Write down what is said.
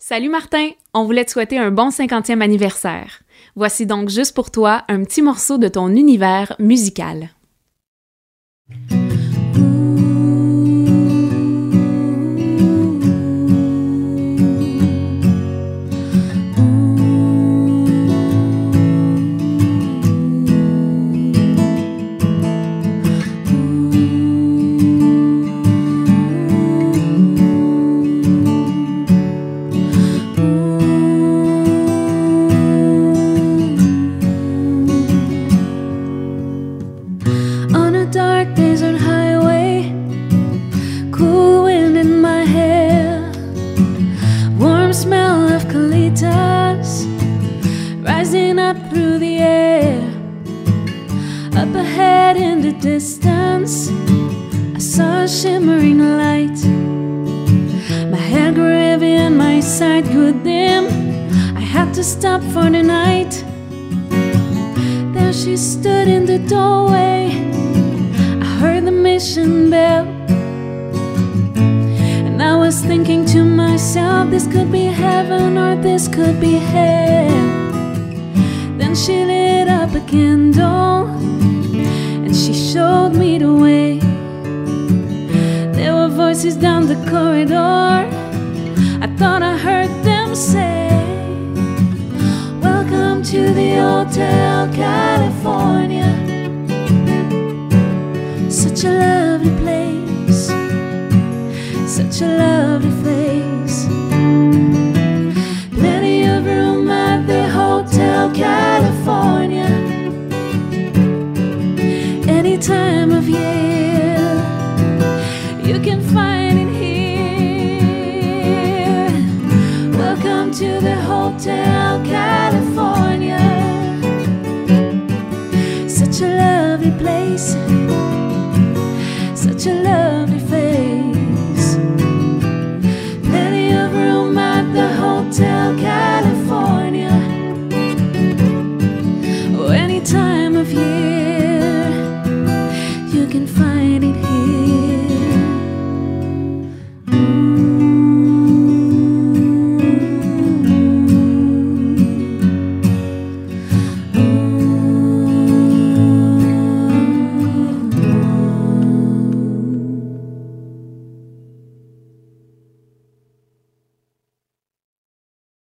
Salut Martin, on voulait te souhaiter un bon 50e anniversaire. Voici donc juste pour toi un petit morceau de ton univers musical. Colitas rising up through the air. Up ahead in the distance, I saw a shimmering light. My head grew heavy and my sight grew dim. I had to stop for the night. There she stood in the doorway. I heard the mission bell. And I was thinking to myself, this could be heaven or this could be hell. Then she lit up a candle and she showed me the way. There were voices down the corridor. I thought I heard them say, Welcome to the Hotel California. Such a lovely place, such a lovely Hotel California. Such a lovely place, such a lovely face. Plenty of room at the hotel.